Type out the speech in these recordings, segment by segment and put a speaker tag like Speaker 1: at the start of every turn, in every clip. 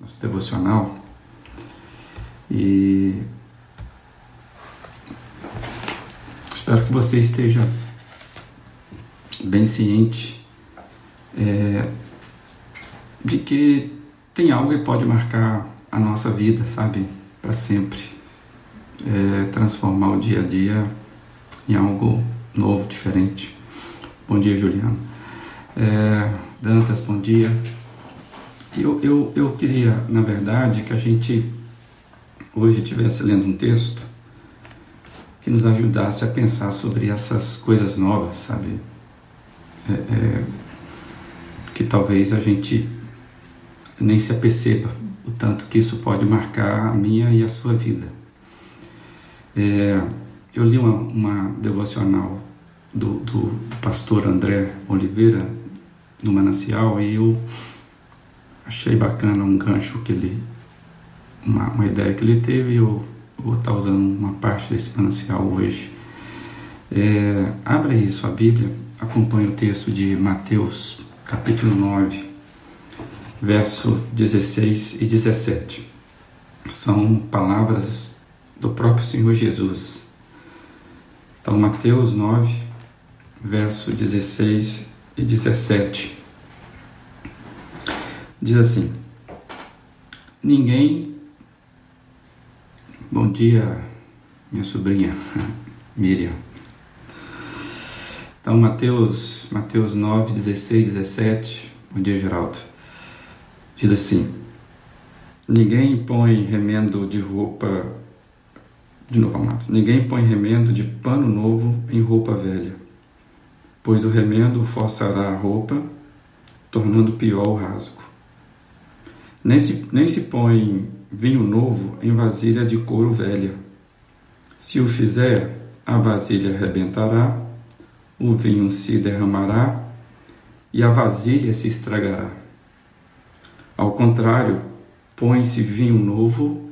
Speaker 1: nosso devocional, e espero que você esteja bem ciente é, de que tem algo que pode marcar a nossa vida, sabe, para sempre, é, transformar o dia a dia em algo novo, diferente. Bom dia, Juliano. É, Dantas, bom dia. Eu, eu, eu queria, na verdade, que a gente hoje estivesse lendo um texto que nos ajudasse a pensar sobre essas coisas novas, sabe? É, é, que talvez a gente nem se aperceba o tanto que isso pode marcar a minha e a sua vida. É, eu li uma, uma devocional do, do, pastor André Oliveira no Manancial e eu achei bacana um gancho que ele, uma, uma ideia que ele teve e eu vou estar usando uma parte desse manancial hoje. É, abra aí sua Bíblia, acompanhe o texto de Mateus, capítulo 9, verso 16 e 17. São palavras do próprio Senhor Jesus. Então, Mateus 9, verso 16 e 17. Diz assim: Ninguém. Bom dia, minha sobrinha Miriam. Então, Mateus, Mateus 9, 16, 17. Bom dia, Geraldo. Diz assim: Ninguém põe remendo de roupa. De novo, amados. Ninguém põe remendo de pano novo em roupa velha, pois o remendo forçará a roupa, tornando pior o rasgo. Nem se, nem se põe vinho novo em vasilha de couro velha. Se o fizer, a vasilha arrebentará, o vinho se derramará e a vasilha se estragará. Ao contrário, põe-se vinho novo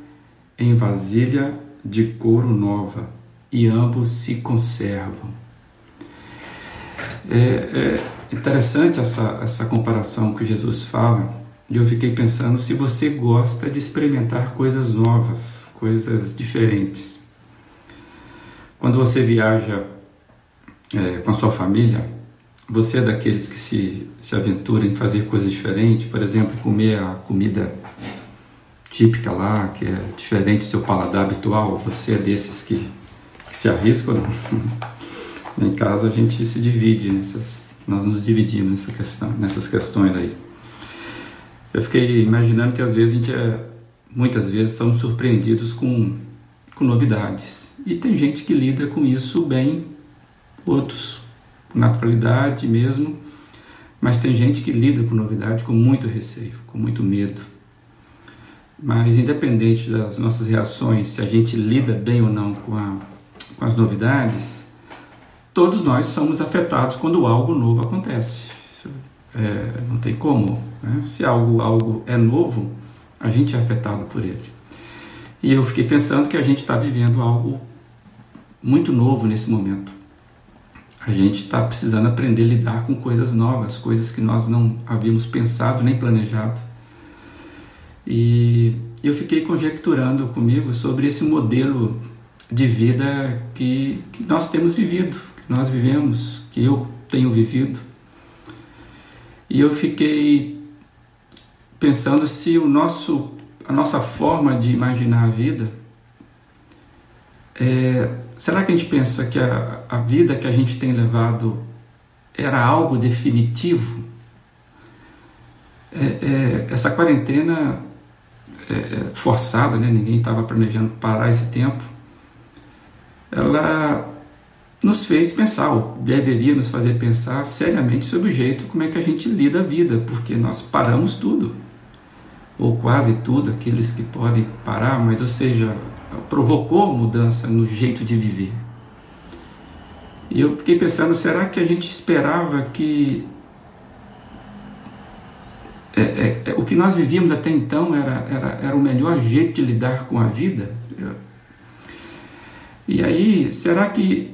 Speaker 1: em vasilha de couro nova, e ambos se conservam. É, é interessante essa, essa comparação que Jesus fala, e eu fiquei pensando se você gosta de experimentar coisas novas, coisas diferentes. Quando você viaja é, com a sua família, você é daqueles que se, se aventura em fazer coisas diferentes, por exemplo, comer a comida típica lá, que é diferente do seu paladar habitual, você é desses que, que se arriscam? Não? em casa a gente se divide nessas, nós nos dividimos nessa questão, nessas questões aí. Eu fiquei imaginando que às vezes a gente é, muitas vezes somos surpreendidos com, com novidades. E tem gente que lida com isso bem, outros naturalidade mesmo, mas tem gente que lida com novidade com muito receio, com muito medo. Mas independente das nossas reações, se a gente lida bem ou não com, a, com as novidades, todos nós somos afetados quando algo novo acontece. É, não tem como. Né? Se algo, algo é novo, a gente é afetado por ele. E eu fiquei pensando que a gente está vivendo algo muito novo nesse momento. A gente está precisando aprender a lidar com coisas novas, coisas que nós não havíamos pensado nem planejado. E eu fiquei conjecturando comigo sobre esse modelo de vida que, que nós temos vivido, que nós vivemos, que eu tenho vivido. E eu fiquei pensando se o nosso, a nossa forma de imaginar a vida é, será que a gente pensa que a, a vida que a gente tem levado era algo definitivo? É, é, essa quarentena é, é forçada, né? ninguém estava planejando parar esse tempo, ela nos fez pensar, ou deveria nos fazer pensar seriamente sobre o jeito como é que a gente lida a vida, porque nós paramos tudo, ou quase tudo, aqueles que podem parar, mas ou seja, provocou mudança no jeito de viver. E eu fiquei pensando, será que a gente esperava que é, é, é, o que nós vivíamos até então era, era, era o melhor jeito de lidar com a vida? E aí, será que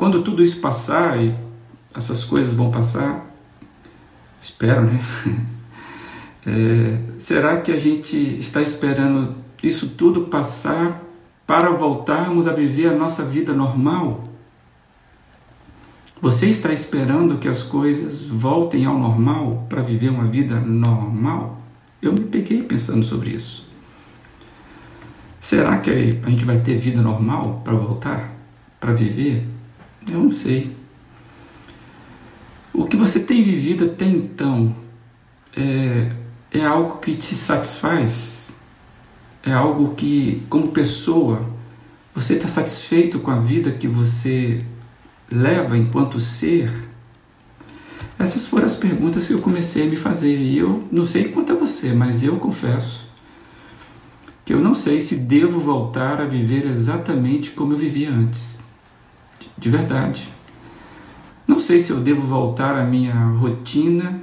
Speaker 1: quando tudo isso passar e essas coisas vão passar, espero, né? É, será que a gente está esperando isso tudo passar para voltarmos a viver a nossa vida normal? Você está esperando que as coisas voltem ao normal para viver uma vida normal? Eu me peguei pensando sobre isso. Será que a gente vai ter vida normal para voltar, para viver? Eu não sei. O que você tem vivido até então é, é algo que te satisfaz? É algo que, como pessoa, você está satisfeito com a vida que você leva enquanto ser? Essas foram as perguntas que eu comecei a me fazer. E eu não sei quanto a você, mas eu confesso que eu não sei se devo voltar a viver exatamente como eu vivia antes. De verdade. Não sei se eu devo voltar à minha rotina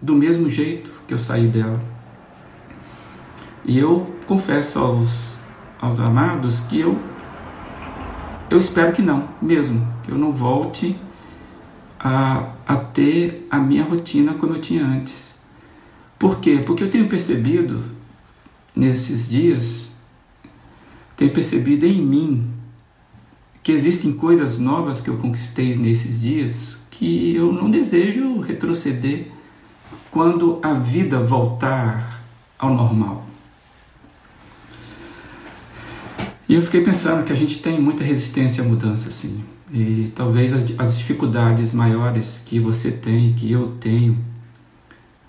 Speaker 1: do mesmo jeito que eu saí dela. E eu confesso aos, aos amados que eu, eu espero que não, mesmo que eu não volte a, a ter a minha rotina como eu tinha antes. Por quê? Porque eu tenho percebido nesses dias, tenho percebido em mim que existem coisas novas que eu conquistei nesses dias que eu não desejo retroceder quando a vida voltar ao normal. E eu fiquei pensando que a gente tem muita resistência à mudança, sim. E talvez as, as dificuldades maiores que você tem, que eu tenho.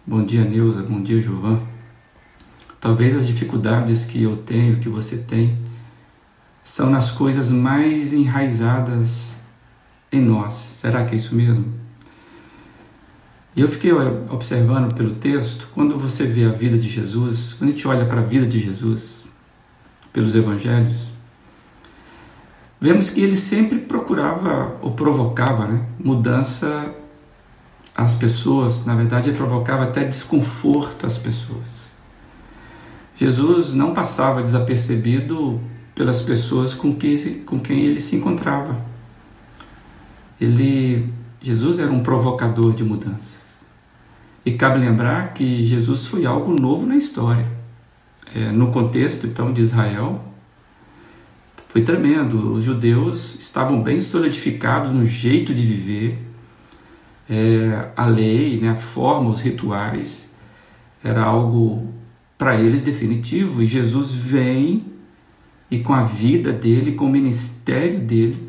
Speaker 1: Bom dia, Neuza. Bom dia, Jovan. Talvez as dificuldades que eu tenho, que você tem, são nas coisas mais enraizadas em nós. Será que é isso mesmo? E eu fiquei observando pelo texto, quando você vê a vida de Jesus, quando a gente olha para a vida de Jesus, pelos evangelhos, vemos que ele sempre procurava ou provocava né, mudança às pessoas, na verdade, ele provocava até desconforto às pessoas. Jesus não passava desapercebido pelas pessoas com, que, com quem ele se encontrava. Ele, Jesus era um provocador de mudanças. E cabe lembrar que Jesus foi algo novo na história. É, no contexto então de Israel, foi tremendo. Os judeus estavam bem solidificados no jeito de viver, é, a lei, né, a forma, os rituais, era algo para eles definitivo. E Jesus vem e com a vida dele, com o ministério dele,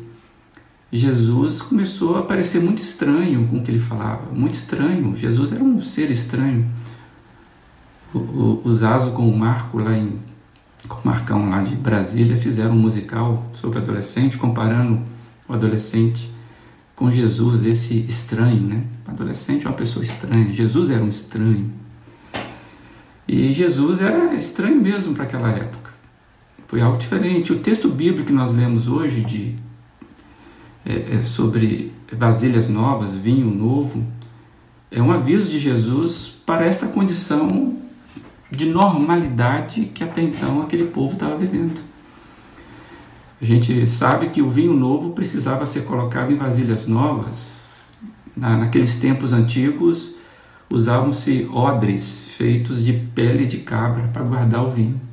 Speaker 1: Jesus começou a parecer muito estranho com o que ele falava, muito estranho. Jesus era um ser estranho. O, o, com o Marco lá em com o Marcão lá de Brasília fizeram um musical sobre adolescente, comparando o adolescente com Jesus, esse estranho, né? Adolescente é uma pessoa estranha. Jesus era um estranho. E Jesus era estranho mesmo para aquela época. Foi algo diferente. O texto bíblico que nós lemos hoje de é, é sobre vasilhas novas, vinho novo, é um aviso de Jesus para esta condição de normalidade que até então aquele povo estava vivendo. A gente sabe que o vinho novo precisava ser colocado em vasilhas novas. Na, naqueles tempos antigos, usavam-se odres feitos de pele de cabra para guardar o vinho.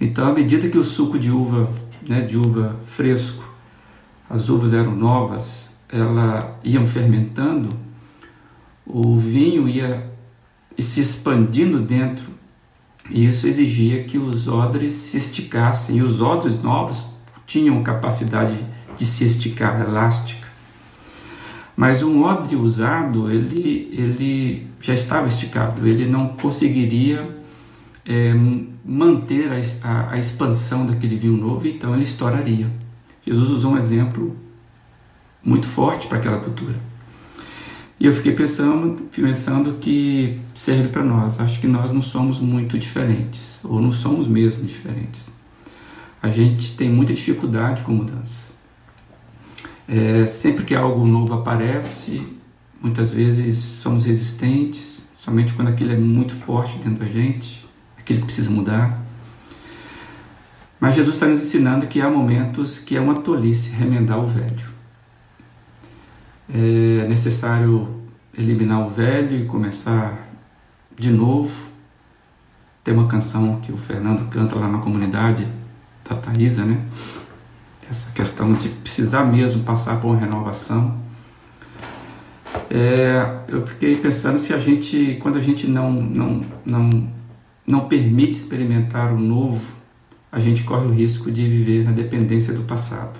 Speaker 1: Então, à medida que o suco de uva, né, de uva fresco, as uvas eram novas, ela iam fermentando, o vinho ia se expandindo dentro e isso exigia que os odres se esticassem. E os odres novos tinham capacidade de se esticar, elástica. Mas um odre usado, ele, ele já estava esticado, ele não conseguiria é, manter a, a, a expansão daquele vinho novo, então ele estouraria. Jesus usou um exemplo muito forte para aquela cultura. E eu fiquei pensando, pensando que serve para nós. Acho que nós não somos muito diferentes, ou não somos mesmo diferentes. A gente tem muita dificuldade com mudança. É, sempre que algo novo aparece, muitas vezes somos resistentes, somente quando aquilo é muito forte dentro da gente, aquilo que precisa mudar. Mas Jesus está nos ensinando que há momentos que é uma tolice remendar o velho é necessário eliminar o velho e começar de novo. Tem uma canção que o Fernando canta lá na comunidade da Thaisa, né? Essa questão de precisar mesmo passar por uma renovação. É, eu fiquei pensando se a gente, quando a gente não, não, não, não permite experimentar o novo, a gente corre o risco de viver na dependência do passado.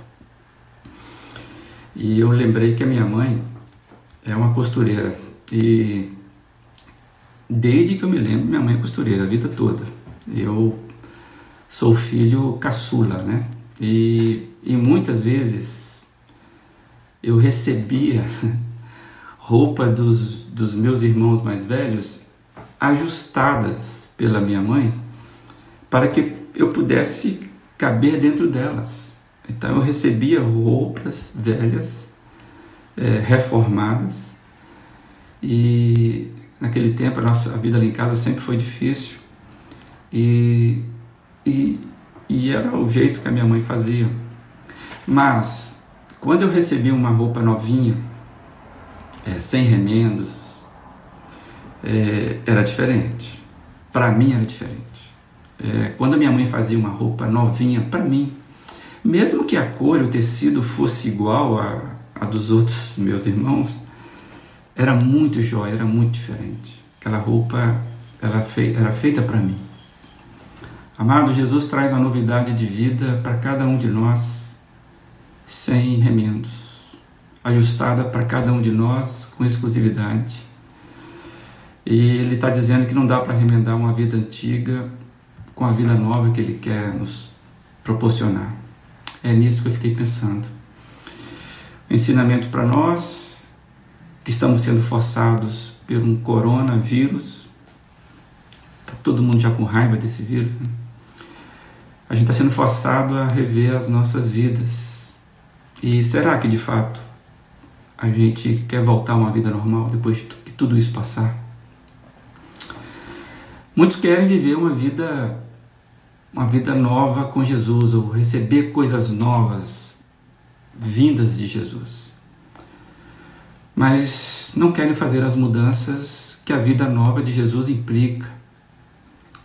Speaker 1: E eu lembrei que a minha mãe é uma costureira e desde que eu me lembro, minha mãe é costureira a vida toda. Eu sou filho caçula, né? E, e muitas vezes eu recebia roupa dos, dos meus irmãos mais velhos ajustadas pela minha mãe para que eu pudesse caber dentro delas. Então eu recebia roupas velhas, é, reformadas, e naquele tempo a nossa a vida ali em casa sempre foi difícil, e, e, e era o jeito que a minha mãe fazia. Mas quando eu recebi uma roupa novinha, é, sem remendos, é, era diferente. Para mim era diferente. É, quando a minha mãe fazia uma roupa novinha para mim, mesmo que a cor e o tecido fosse igual a, a dos outros meus irmãos, era muito jóia, era muito diferente. Aquela roupa ela fei, era feita para mim. Amado, Jesus traz uma novidade de vida para cada um de nós, sem remendos, ajustada para cada um de nós com exclusividade. E Ele está dizendo que não dá para remendar uma vida antiga com a vida nova que Ele quer nos proporcionar. É nisso que eu fiquei pensando. Ensinamento para nós que estamos sendo forçados por um coronavírus. Está todo mundo já com raiva desse vírus. Né? A gente está sendo forçado a rever as nossas vidas. E será que de fato a gente quer voltar a uma vida normal depois de que tudo isso passar? Muitos querem viver uma vida uma vida nova com Jesus ou receber coisas novas vindas de Jesus. Mas não querem fazer as mudanças que a vida nova de Jesus implica.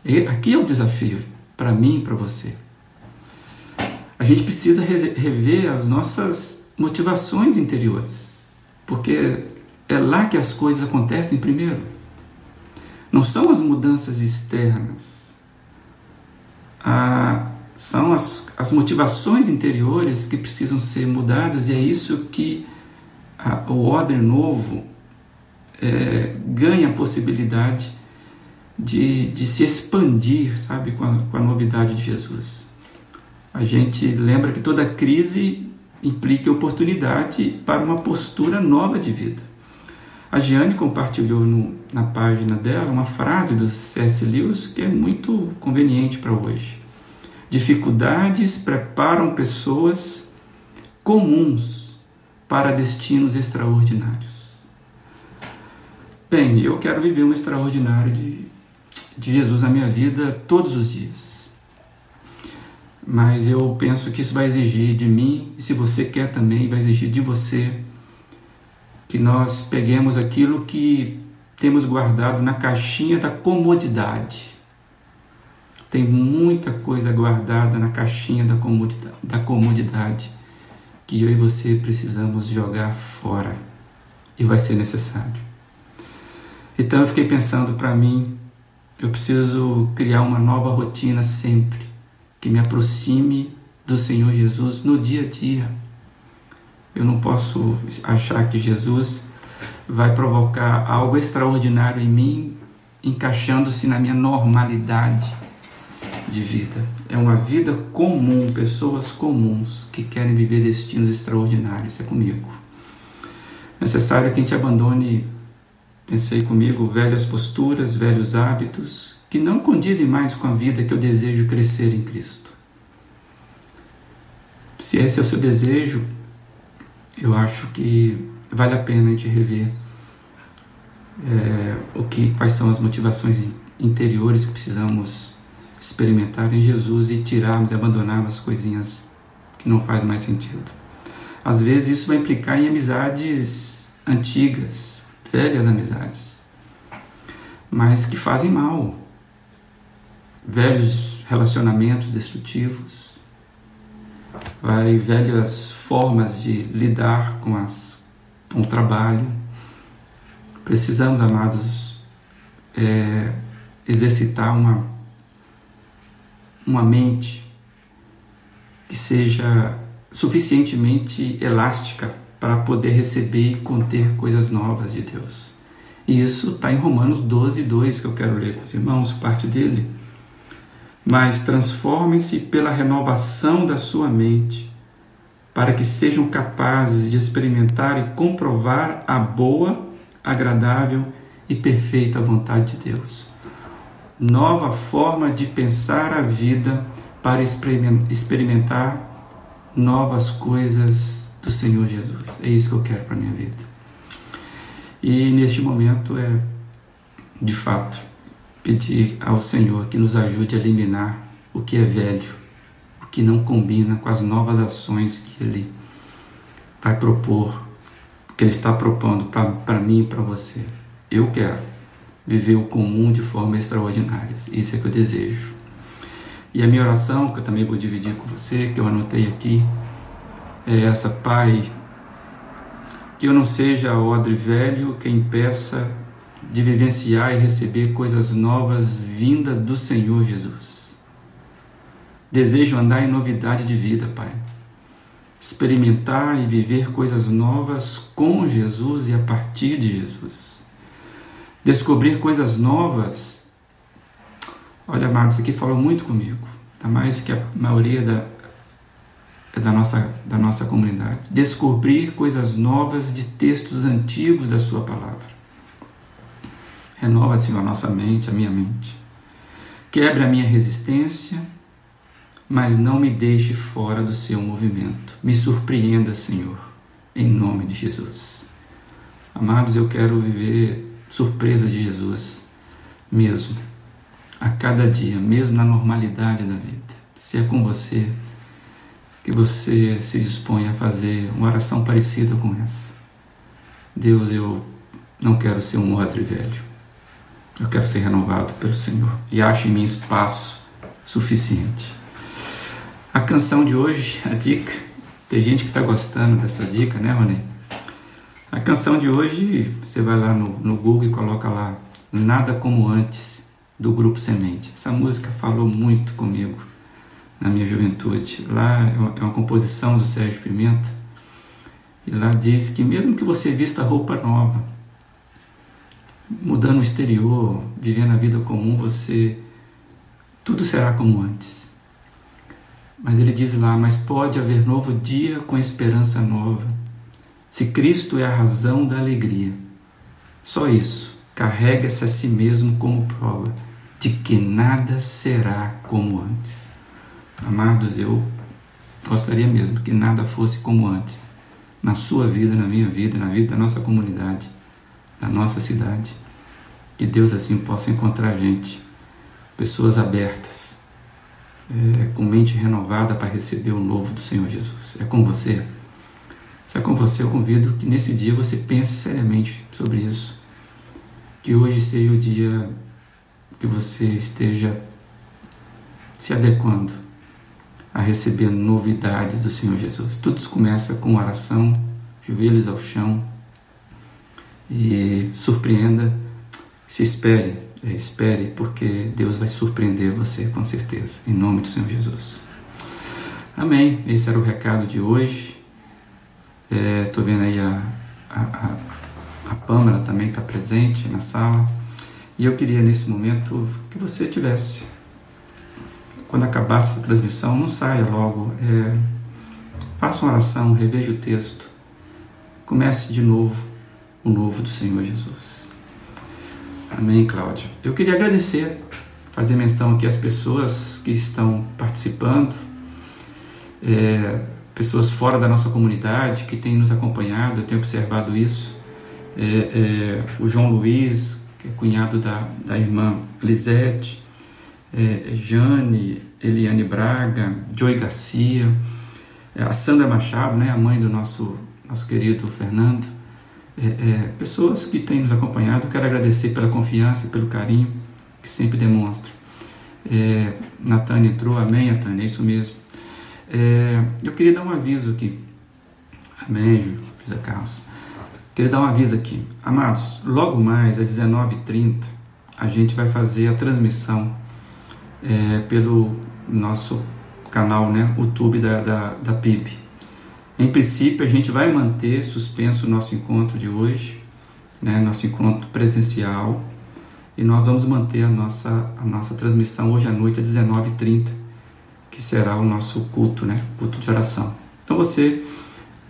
Speaker 1: E aqui é o desafio para mim e para você. A gente precisa rever as nossas motivações interiores, porque é lá que as coisas acontecem primeiro. Não são as mudanças externas ah, são as, as motivações interiores que precisam ser mudadas, e é isso que a, o odre novo é, ganha a possibilidade de, de se expandir, sabe, com a, com a novidade de Jesus. A gente lembra que toda crise implica oportunidade para uma postura nova de vida. A Giane compartilhou no, na página dela uma frase do C.S. Lewis que é muito conveniente para hoje. Dificuldades preparam pessoas comuns para destinos extraordinários. Bem, eu quero viver um extraordinário de, de Jesus na minha vida todos os dias. Mas eu penso que isso vai exigir de mim, e se você quer também, vai exigir de você que nós peguemos aquilo que temos guardado na caixinha da comodidade. Tem muita coisa guardada na caixinha da comodidade, da comodidade que eu e você precisamos jogar fora e vai ser necessário. Então eu fiquei pensando para mim, eu preciso criar uma nova rotina sempre que me aproxime do Senhor Jesus no dia a dia eu não posso achar que Jesus vai provocar algo extraordinário em mim, encaixando-se na minha normalidade de vida. É uma vida comum, pessoas comuns que querem viver destinos extraordinários. É comigo. Necessário que a gente abandone, pensei comigo, velhas posturas, velhos hábitos que não condizem mais com a vida que eu desejo crescer em Cristo. Se esse é o seu desejo, eu acho que vale a pena a gente rever é, o que, quais são as motivações interiores que precisamos experimentar em Jesus e tirarmos e abandonarmos as coisinhas que não faz mais sentido. Às vezes isso vai implicar em amizades antigas, velhas amizades. mas que fazem mal. Velhos relacionamentos destrutivos, vai velhas formas de lidar com, as, com o trabalho. Precisamos, amados, é, exercitar uma, uma mente que seja suficientemente elástica para poder receber e conter coisas novas de Deus. E isso está em Romanos 12, 2, que eu quero ler com os irmãos, parte dele. Mas transformem-se pela renovação da sua mente, para que sejam capazes de experimentar e comprovar a boa, agradável e perfeita vontade de Deus. Nova forma de pensar a vida para experimentar novas coisas do Senhor Jesus. É isso que eu quero para minha vida. E neste momento é, de fato, pedir ao Senhor que nos ajude a eliminar o que é velho, o que não combina com as novas ações que Ele vai propor, que Ele está propondo para mim e para você. Eu quero viver o comum de forma extraordinária. Isso é que eu desejo. E a minha oração, que eu também vou dividir com você, que eu anotei aqui, é essa, Pai, que eu não seja odre velho quem impeça de vivenciar e receber coisas novas vinda do Senhor Jesus. Desejo andar em novidade de vida, Pai. Experimentar e viver coisas novas com Jesus e a partir de Jesus. Descobrir coisas novas Olha, Marcos, aqui falou muito comigo, tá mais que a maioria da, é da, nossa, da nossa comunidade. Descobrir coisas novas de textos antigos da Sua palavra. Renova, Senhor, a nossa mente, a minha mente. Quebre a minha resistência, mas não me deixe fora do seu movimento. Me surpreenda, Senhor, em nome de Jesus. Amados, eu quero viver surpresa de Jesus mesmo a cada dia, mesmo na normalidade da vida. Se é com você, que você se dispõe a fazer uma oração parecida com essa. Deus, eu não quero ser um odre velho. Eu quero ser renovado pelo Senhor e acho em mim espaço suficiente. A canção de hoje, a dica, tem gente que está gostando dessa dica, né, Rony? A canção de hoje, você vai lá no, no Google e coloca lá, Nada Como Antes do Grupo Semente. Essa música falou muito comigo na minha juventude. Lá é uma composição do Sérgio Pimenta. E lá diz que mesmo que você vista roupa nova, mudando o exterior, vivendo a vida comum, você tudo será como antes. Mas ele diz lá, mas pode haver novo dia com esperança nova. Se Cristo é a razão da alegria. Só isso. Carrega-se a si mesmo como prova de que nada será como antes. Amados, eu gostaria mesmo que nada fosse como antes, na sua vida, na minha vida, na vida da nossa comunidade, da nossa cidade. Que Deus assim possa encontrar gente, pessoas abertas, é, com mente renovada para receber o novo do Senhor Jesus. É com você. Se é com você, eu convido que nesse dia você pense seriamente sobre isso. Que hoje seja o dia que você esteja se adequando a receber novidades do Senhor Jesus. Tudo começa com oração, joelhos ao chão e surpreenda, se espere, é, espere, porque Deus vai surpreender você com certeza, em nome do Senhor Jesus. Amém. Esse era o recado de hoje. Estou é, vendo aí a, a, a, a Pâmela também está presente na sala. E eu queria nesse momento que você tivesse, quando acabasse a transmissão, não saia logo, é, faça uma oração, reveja o texto, comece de novo o novo do Senhor Jesus. Amém, Cláudia. Eu queria agradecer, fazer menção aqui às pessoas que estão participando, é, pessoas fora da nossa comunidade que têm nos acompanhado, eu tenho observado isso. É, é, o João Luiz, que é cunhado da, da irmã Lisete, é, Jane, Eliane Braga, Joy Garcia, é, a Sandra Machado, né, a mãe do nosso, nosso querido Fernando, é, é, pessoas que têm nos acompanhado. Quero agradecer pela confiança e pelo carinho que sempre demonstram. É, Natânia entrou, amém, Natânia, é isso mesmo. É, eu queria dar um aviso aqui. Amém, José Carlos. Queria dar um aviso aqui. Amados, logo mais às 19h30 a gente vai fazer a transmissão é, pelo nosso canal, né, YouTube da, da, da PIB. Em princípio, a gente vai manter suspenso o nosso encontro de hoje, né, nosso encontro presencial, e nós vamos manter a nossa, a nossa transmissão hoje à noite às 19h30, que será o nosso culto, né, culto de oração. Então você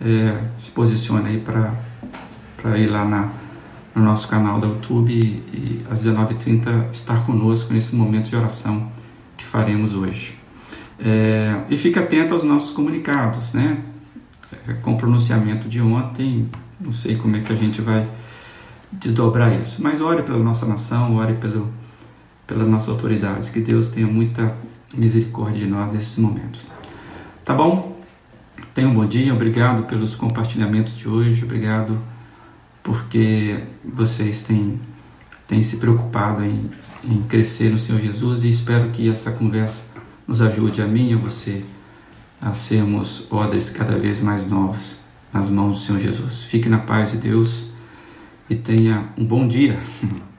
Speaker 1: é, se posicione aí para ir lá na, no nosso canal do YouTube e, e às 19h30 estar conosco nesse momento de oração que faremos hoje. É, e fique atento aos nossos comunicados, né? É, com o pronunciamento de ontem, não sei como é que a gente vai desdobrar isso, mas ore pela nossa nação, ore pelo, pelas nossas autoridades, que Deus tenha muita misericórdia de nós nesses momentos. Tá bom? Tenha um bom dia, obrigado pelos compartilhamentos de hoje, obrigado porque vocês têm, têm se preocupado em, em crescer no Senhor Jesus e espero que essa conversa nos ajude a mim e a você a sermos odres cada vez mais novos nas mãos do Senhor Jesus. Fique na paz de Deus e tenha um bom dia.